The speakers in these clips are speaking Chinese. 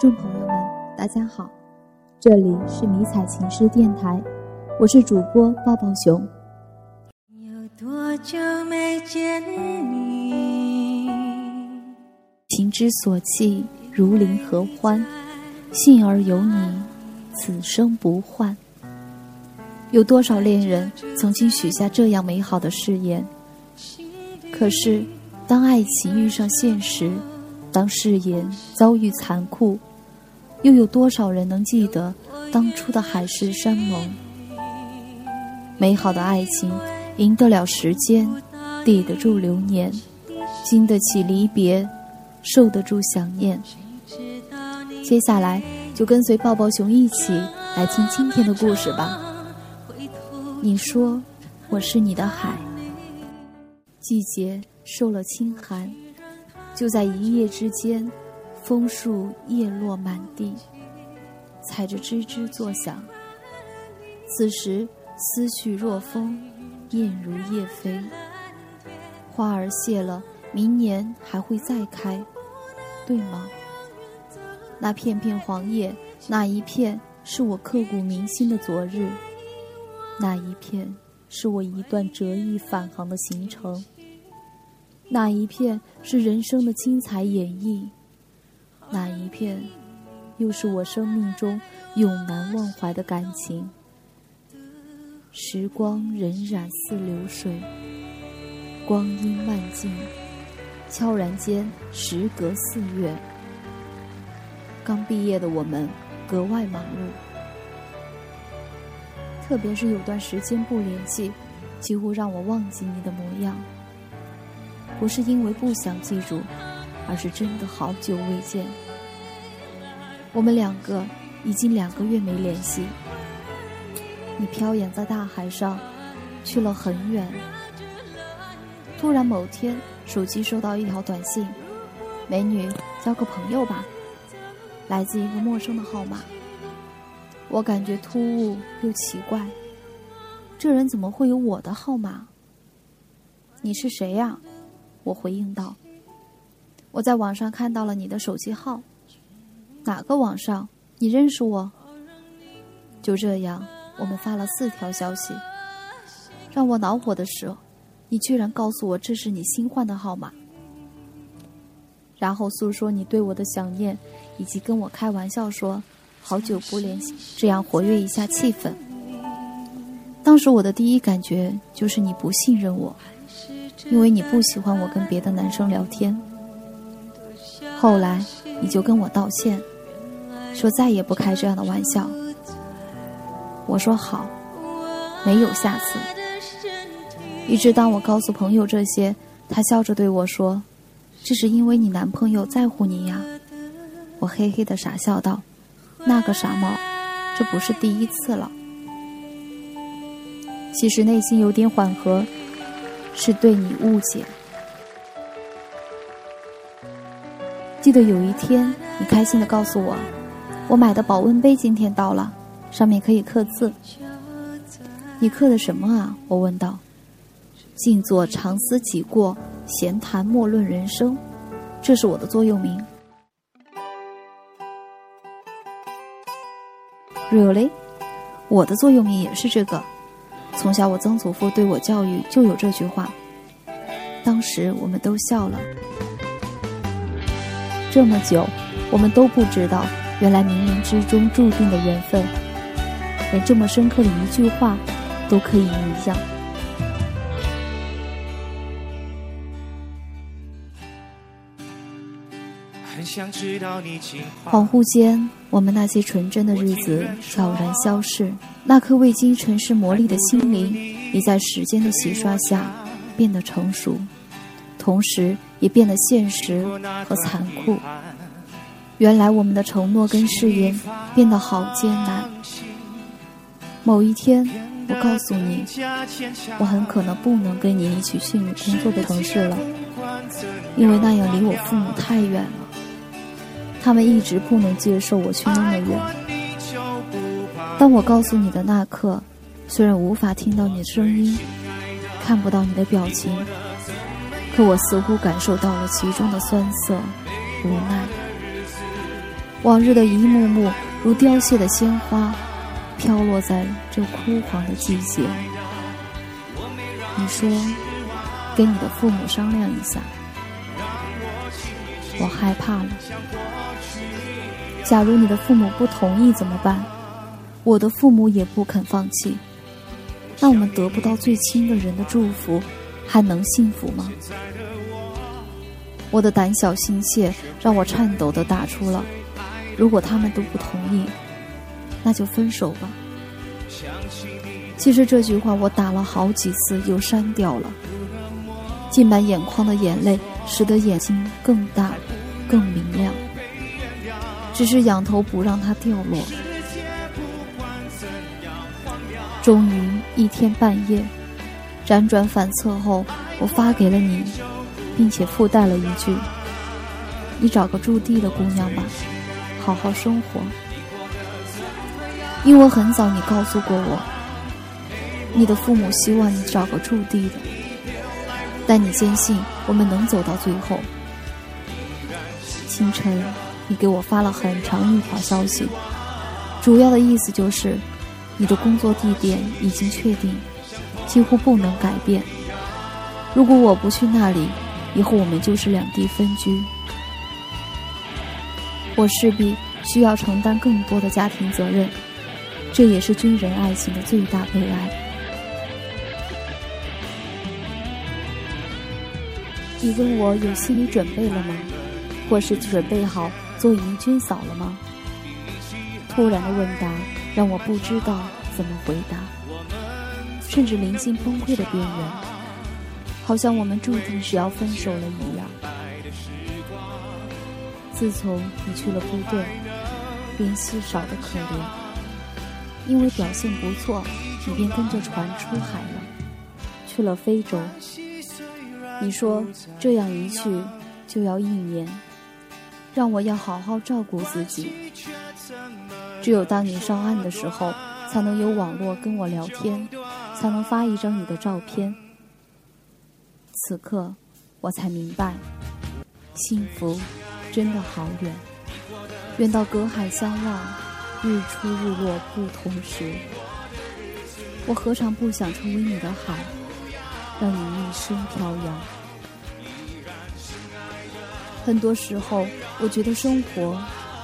众朋友们，大家好，这里是迷彩情诗电台，我是主播抱抱熊。有多久没见你？情之所寄，如临合欢，幸而有你，此生不换。有多少恋人曾经许下这样美好的誓言？可是，当爱情遇上现实，当誓言遭遇残酷，又有多少人能记得当初的海誓山盟？美好的爱情，赢得了时间，抵得住流年，经得起离别，受得住想念。接下来，就跟随抱抱熊一起来听今天的故事吧。你说，我是你的海，季节受了清寒。就在一夜之间，枫树叶落满地，踩着吱吱作响。此时思绪若风，燕如叶飞。花儿谢了，明年还会再开，对吗？那片片黄叶，那一片是我刻骨铭心的昨日，那一片是我一段折翼返航的行程。那一片是人生的精彩演绎，那一片又是我生命中永难忘怀的感情。时光荏苒似流水，光阴漫进，悄然间时隔四月。刚毕业的我们格外忙碌，特别是有段时间不联系，几乎让我忘记你的模样。不是因为不想记住，而是真的好久未见。我们两个已经两个月没联系。你飘扬在大海上，去了很远。突然某天，手机收到一条短信：“美女，交个朋友吧。”来自一个陌生的号码。我感觉突兀又奇怪，这人怎么会有我的号码？你是谁呀？我回应道：“我在网上看到了你的手机号，哪个网上？你认识我？”就这样，我们发了四条消息。让我恼火的是，你居然告诉我这是你新换的号码，然后诉说你对我的想念，以及跟我开玩笑说好久不联系，这样活跃一下气氛。当时我的第一感觉就是你不信任我。因为你不喜欢我跟别的男生聊天，后来你就跟我道歉，说再也不开这样的玩笑。我说好，没有下次。一直当我告诉朋友这些，他笑着对我说：“这是因为你男朋友在乎你呀。”我嘿嘿的傻笑道：“那个傻帽，这不是第一次了。”其实内心有点缓和。是对你误解。记得有一天，你开心的告诉我，我买的保温杯今天到了，上面可以刻字。你刻的什么啊？我问道。静坐常思己过，闲谈莫论人生，这是我的座右铭。Really？我的座右铭也是这个。从小，我曾祖父对我教育就有这句话。当时我们都笑了。这么久，我们都不知道，原来冥冥之中注定的缘分，连这么深刻的一句话，都可以一样。恍惚间，我们那些纯真的日子悄然消逝，那颗未经尘世磨砺的心灵，已在时间的洗刷下变得成熟，同时也变得现实和残酷。原来我们的承诺跟誓言变得好艰难。某一天，我告诉你，我很可能不能跟你一起去你工作的城市了，因为那样离我父母太远了。他们一直不能接受我去那么远。当我告诉你的那刻，虽然无法听到你的声音，看不到你的表情，可我似乎感受到了其中的酸涩、无奈。往日的一幕幕如凋谢的鲜花，飘落在这枯黄的季节。你说，跟你的父母商量一下。我害怕了。假如你的父母不同意怎么办？我的父母也不肯放弃。那我们得不到最亲的人的祝福，还能幸福吗？我的胆小心切让我颤抖的打出了：“如果他们都不同意，那就分手吧。”其实这句话我打了好几次，又删掉了。浸满眼眶的眼泪，使得眼睛更大、更明亮。只是仰头不让它掉落。终于一天半夜，辗转反侧后，我发给了你，并且附带了一句：“你找个驻地的姑娘吧，好好生活。”因为很早你告诉过我，你的父母希望你找个驻地的，但你坚信我们能走到最后。清晨，你给我发了很长一条消息，主要的意思就是。你的工作地点已经确定，几乎不能改变。如果我不去那里，以后我们就是两地分居。我势必需要承担更多的家庭责任，这也是军人爱情的最大悲哀。你问我有心理准备了吗？或是准备好做迎军嫂了吗？突然的问答。让我不知道怎么回答，甚至临近崩溃的边缘，好像我们注定是要分手了一样。自从你去了部队，联系少的可怜，因为表现不错，你便跟着船出海了，去了非洲。你说这样一去就要一年，让我要好好照顾自己。只有当你上岸的时候，才能有网络跟我聊天，才能发一张你的照片。此刻，我才明白，幸福真的好远，远到隔海相望，日出日落不同时。我何尝不想成为你的海，让你一生飘扬？很多时候，我觉得生活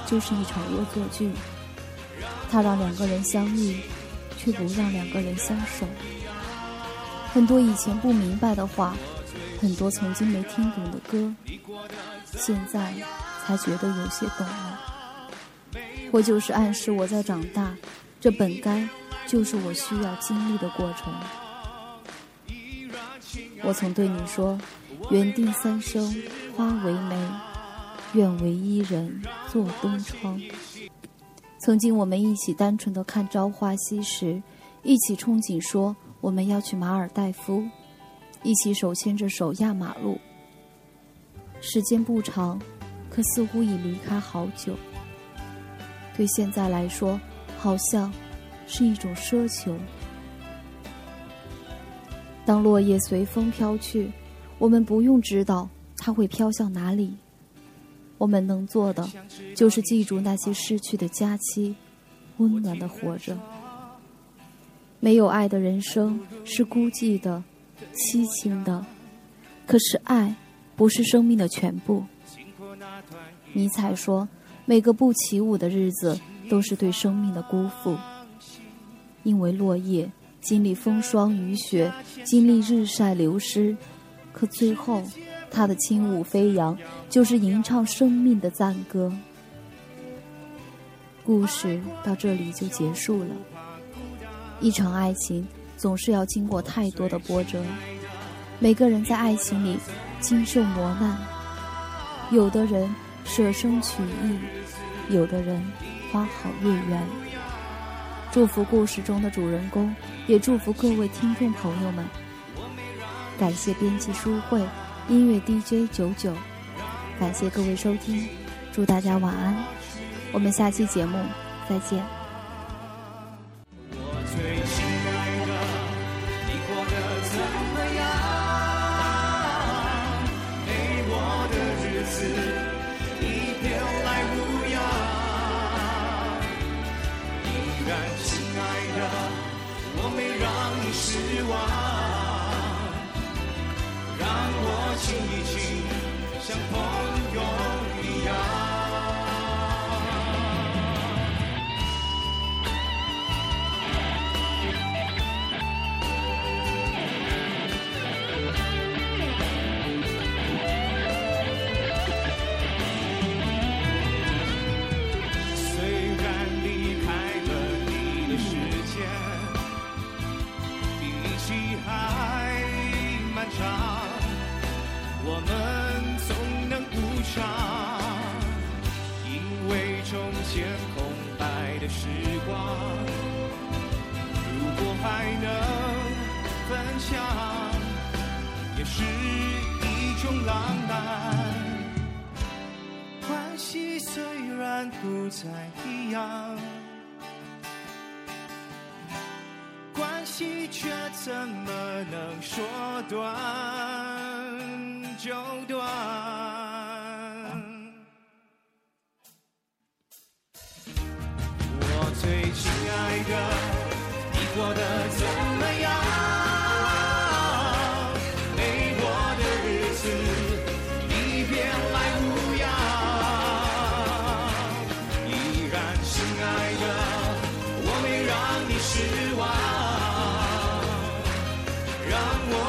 就是一场恶作剧。它让两个人相遇，却不让两个人相守。很多以前不明白的话，很多曾经没听懂的歌，现在才觉得有些懂了。或就是暗示我在长大，这本该就是我需要经历的过程。我曾对你说：“缘定三生花为媒，愿为伊人做东窗。”曾经我们一起单纯的看朝花夕拾，一起憧憬说我们要去马尔代夫，一起手牵着手压马路。时间不长，可似乎已离开好久。对现在来说，好像是一种奢求。当落叶随风飘去，我们不用知道它会飘向哪里。我们能做的，就是记住那些逝去的假期，温暖的活着。没有爱的人生是孤寂的、凄清的。可是爱，不是生命的全部。尼采说：“每个不起舞的日子，都是对生命的辜负。”因为落叶经历风霜雨雪，经历日晒流失，可最后。他的轻舞飞扬，就是吟唱生命的赞歌。故事到这里就结束了。一场爱情总是要经过太多的波折，每个人在爱情里经受磨难。有的人舍生取义，有的人花好月圆。祝福故事中的主人公，也祝福各位听众朋友们。感谢编辑书慧。音乐 dj 九九感谢各位收听祝大家晚安我们下期节目再见。我最亲爱的你过得怎么样？没我的日子你别来无恙依然亲爱的我没让你失望。亲一亲，像朋友不再一样，关系却怎么能说断就断？我最亲爱的，你过得怎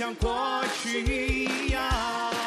像过去一样。